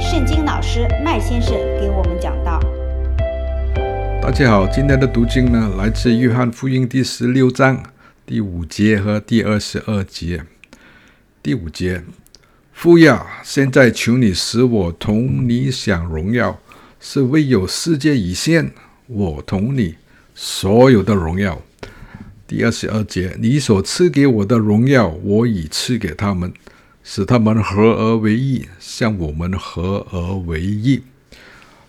圣经老师麦先生给我们讲道。大家好，今天的读经呢，来自约翰福音第十六章第五节和第二十二节。第五节，父呀，现在求你使我同你享荣耀，是为有世界以现，我同你所有的荣耀。第二十二节，你所赐给我的荣耀，我已赐给他们，使他们合而为一，像我们合而为一。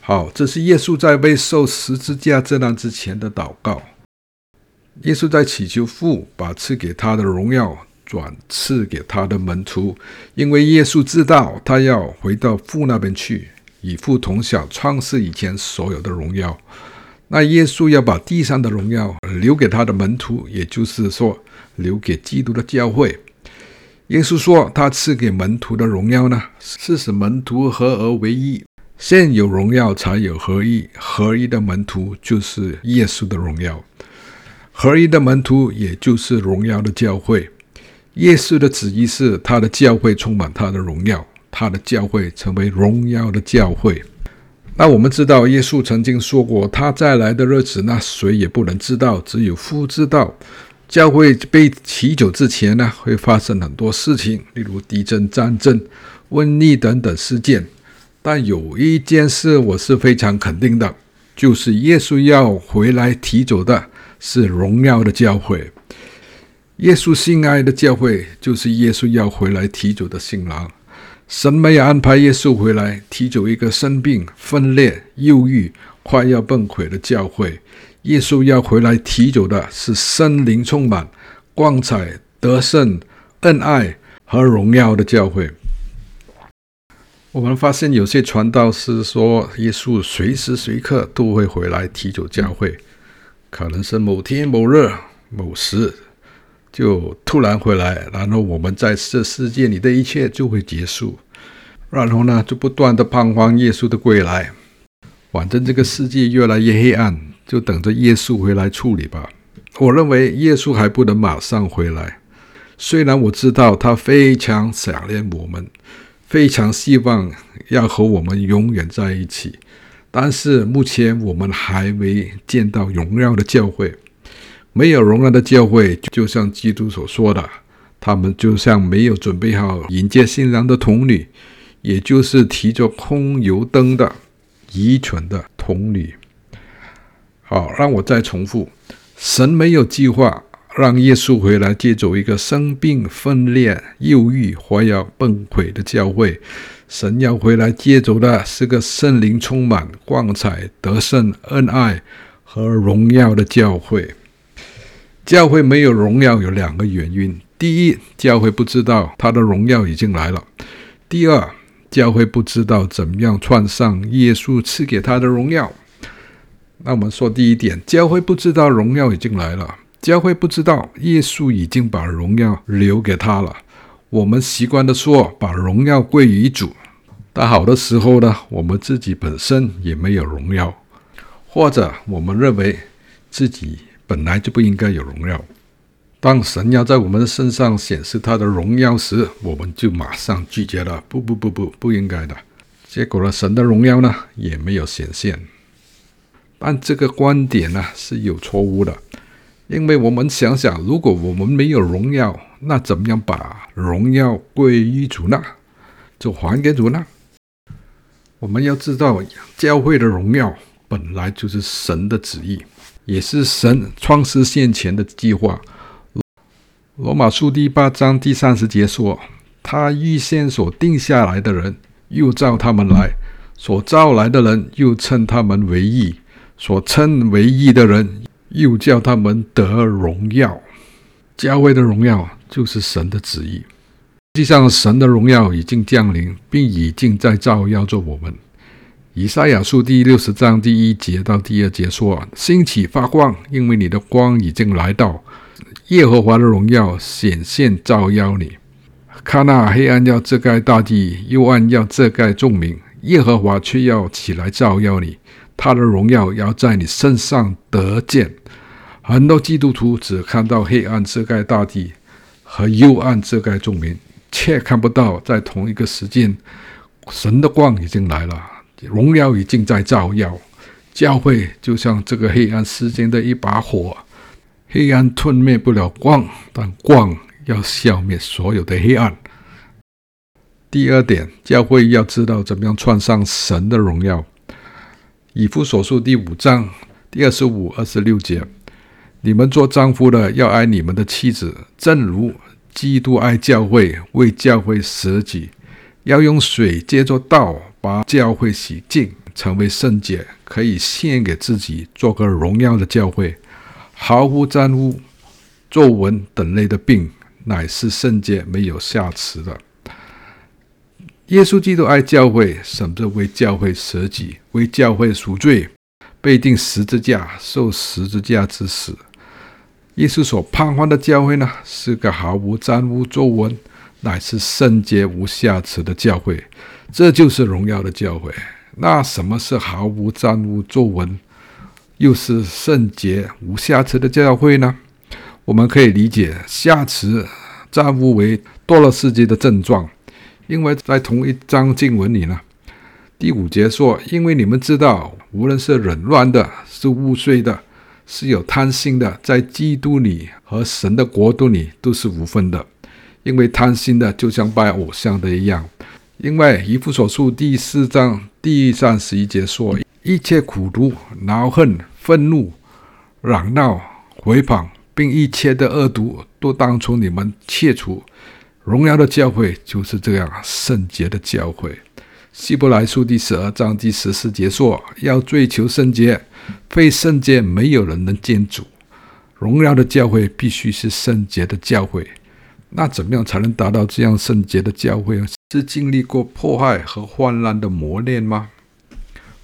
好，这是耶稣在被受十字架震撼之前的祷告。耶稣在祈求父把赐给他的荣耀转赐给他的门徒，因为耶稣知道他要回到父那边去，与父同享创世以前所有的荣耀。那耶稣要把地上的荣耀留给他的门徒，也就是说，留给基督的教会。耶稣说，他赐给门徒的荣耀呢，是使门徒合而为一。先有荣耀，才有合一。合一的门徒就是耶稣的荣耀，合一的门徒也就是荣耀的教会。耶稣的旨意是，他的教会充满他的荣耀，他的教会成为荣耀的教会。那我们知道，耶稣曾经说过，他再来的日子，那谁也不能知道，只有父知道。教会被提走之前呢，会发生很多事情，例如地震、战争、瘟疫等等事件。但有一件事我是非常肯定的，就是耶稣要回来提走的是荣耀的教会。耶稣心爱的教会，就是耶稣要回来提走的新郎。神没有安排耶稣回来提走一个生病、分裂、忧郁、快要崩溃的教会。耶稣要回来提走的是圣灵充满、光彩、得胜、恩爱和荣耀的教会。我们发现有些传道士说，耶稣随时随刻都会回来提走教会，可能是某天某日某时。就突然回来，然后我们在这世界里的一切就会结束，然后呢，就不断的盼望耶稣的归来。反正这个世界越来越黑暗，就等着耶稣回来处理吧。我认为耶稣还不能马上回来，虽然我知道他非常想念我们，非常希望要和我们永远在一起，但是目前我们还没见到荣耀的教会。没有荣耀的教会，就像基督所说的，他们就像没有准备好迎接新郎的童女，也就是提着空油灯的愚蠢的童女。好，让我再重复：神没有计划让耶稣回来接走一个生病、分裂、忧郁、快要崩溃的教会。神要回来接走的是个圣灵充满、光彩、得胜、恩爱和荣耀的教会。教会没有荣耀有两个原因：第一，教会不知道他的荣耀已经来了；第二，教会不知道怎样穿上耶稣赐给他的荣耀。那我们说第一点，教会不知道荣耀已经来了，教会不知道耶稣已经把荣耀留给他了。我们习惯的说，把荣耀归于主，但好的时候呢，我们自己本身也没有荣耀，或者我们认为自己。本来就不应该有荣耀。当神要在我们身上显示他的荣耀时，我们就马上拒绝了。不不不不，不应该的。结果呢，神的荣耀呢也没有显现。但这个观点呢是有错误的，因为我们想想，如果我们没有荣耀，那怎么样把荣耀归于主呢？就还给主呢？我们要知道，教会的荣耀本来就是神的旨意。也是神创世先前的计划。罗马书第八章第三十节说：“他预先所定下来的人，又召他们来；所召来的人，又称他们为义；所称为义的人，又叫他们得荣耀。”教会的荣耀就是神的旨意。实际上，神的荣耀已经降临，并已经在照耀着我们。以赛亚书第六十章第一节到第二节说：“兴起发光，因为你的光已经来到，耶和华的荣耀显现照耀你。看那，黑暗要遮盖大地，幽暗要遮盖众民，耶和华却要起来照耀你，他的荣耀要在你身上得见。”很多基督徒只看到黑暗遮盖大地和幽暗遮盖众民，却看不到，在同一个时间，神的光已经来了，荣耀已经在照耀。教会就像这个黑暗世间的一把火，黑暗吞灭不了光，但光要消灭所有的黑暗。第二点，教会要知道怎么样穿上神的荣耀。以弗所书第五章第二十五、二十六节：你们做丈夫的要爱你们的妻子，正如基督爱教会，为教会舍己，要用水借着道把教会洗净，成为圣洁，可以献给自己，做个荣耀的教会，毫无沾污、皱纹等类的病，乃是圣洁、没有瑕疵的。耶稣基督爱教会，甚至为教会舍己，为教会赎罪，被钉十字架，受十字架之死。耶稣所盼望的教会呢，是个毫无沾污皱纹，乃是圣洁无瑕疵的教会。这就是荣耀的教会。那什么是毫无沾污皱纹，又是圣洁无瑕疵的教会呢？我们可以理解瑕疵、沾污为堕落世界的症状。因为在同一章经文里呢，第五节说：“因为你们知道，无论是紊乱的，是污秽的，是有贪心的，在基督里和神的国度里都是无分的。因为贪心的就像拜偶像的一样。因为以弗所书第四章第三十一节说：一切苦毒、恼恨、愤怒、嚷闹、回谤，并一切的恶毒，都当从你们切除。”荣耀的教会就是这样圣洁的教会。希伯来书第十二章第十四节说：“要追求圣洁，非圣洁没有人能见主。”荣耀的教会必须是圣洁的教会。那怎么样才能达到这样圣洁的教会？是经历过迫害和患难的磨练吗？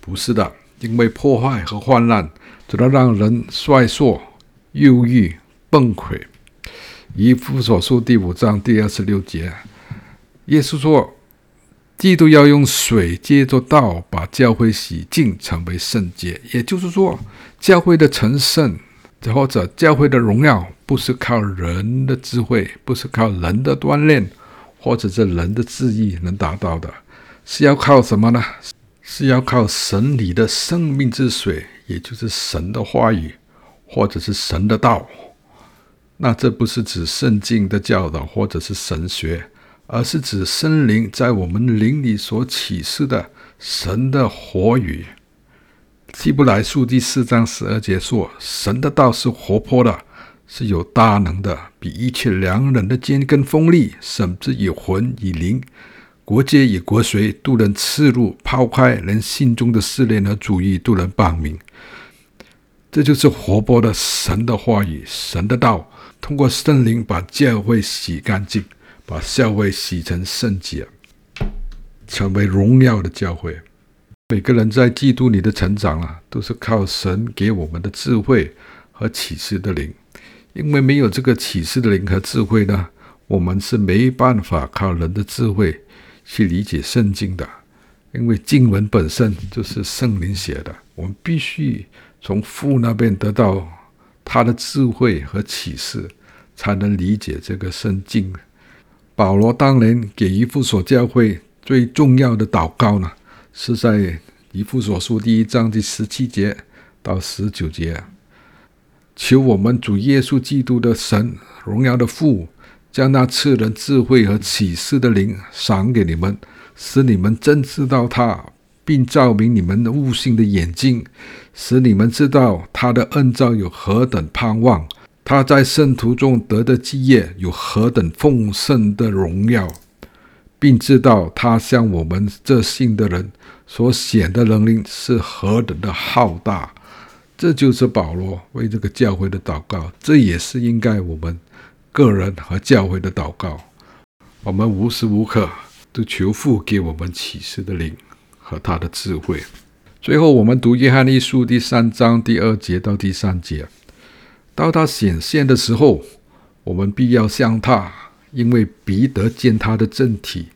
不是的，因为迫害和患难只能让人衰弱、忧郁、崩溃。以弗所书第五章第二十六节，耶稣说：“基督要用水借着道把教会洗净，成为圣洁。”也就是说，教会的成圣或者教会的荣耀，不是靠人的智慧，不是靠人的锻炼，或者是人的智意能达到的，是要靠什么呢？是要靠神里的生命之水，也就是神的话语，或者是神的道。那这不是指圣经的教导或者是神学，而是指圣灵在我们灵里所启示的神的活语。希伯来书第四章十二节说：“神的道是活泼的，是有大能的，比一切良人的剑更锋利，甚至以魂以灵、国界与国髓都能刺入、抛开，人心中的思念和主意都能辨明。”这就是活泼的神的话语，神的道。通过圣灵把教会洗干净，把教会洗成圣洁，成为荣耀的教会。每个人在基督里的成长啊，都是靠神给我们的智慧和启示的灵。因为没有这个启示的灵和智慧呢，我们是没办法靠人的智慧去理解圣经的。因为经文本身就是圣灵写的，我们必须从父那边得到。他的智慧和启示，才能理解这个圣经。保罗当年给以弗所教会最重要的祷告呢，是在以弗所书第一章第十七节到十九节，求我们主耶稣基督的神，荣耀的父，将那赐人智慧和启示的灵赏给你们，使你们真知道他。并照明你们的悟性的眼睛，使你们知道他的恩召有何等盼望，他在圣徒中得的基业有何等丰盛的荣耀，并知道他向我们这信的人所显的能力是何等的浩大。这就是保罗为这个教会的祷告，这也是应该我们个人和教会的祷告。我们无时无刻都求父给我们启示的灵。和他的智慧。最后，我们读约翰一书第三章第二节到第三节。到他显现的时候，我们必要像他，因为必得见他的正体。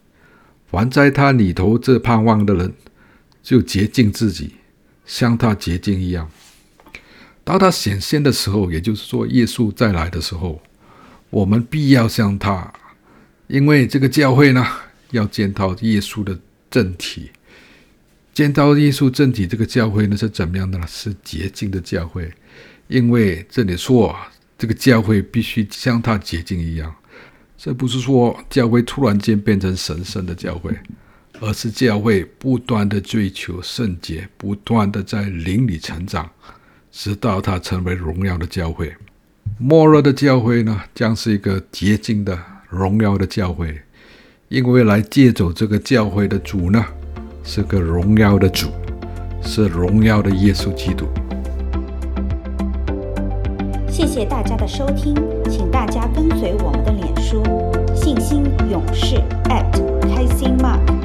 凡在他里头这盼望的人，就洁净自己，像他洁净一样。到他显现的时候，也就是说，耶稣再来的时候，我们必要像他，因为这个教会呢，要见到耶稣的正体，建造艺术政体。这个教会呢是怎么样的呢？是洁净的教会，因为这里说这个教会必须像他洁净一样。这不是说教会突然间变成神圣的教会，而是教会不断的追求圣洁，不断的在灵里成长，直到它成为荣耀的教会。末日的教会呢，将是一个洁净的荣耀的教会，因为来借走这个教会的主呢，是个荣耀的主，是荣耀的耶稣基督。谢谢大家的收听，请大家跟随我们的脸书，信心勇士艾特开心 mark。